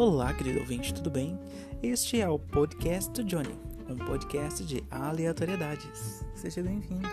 Olá, querido ouvinte, tudo bem? Este é o podcast do Johnny, um podcast de aleatoriedades. Seja bem-vindo.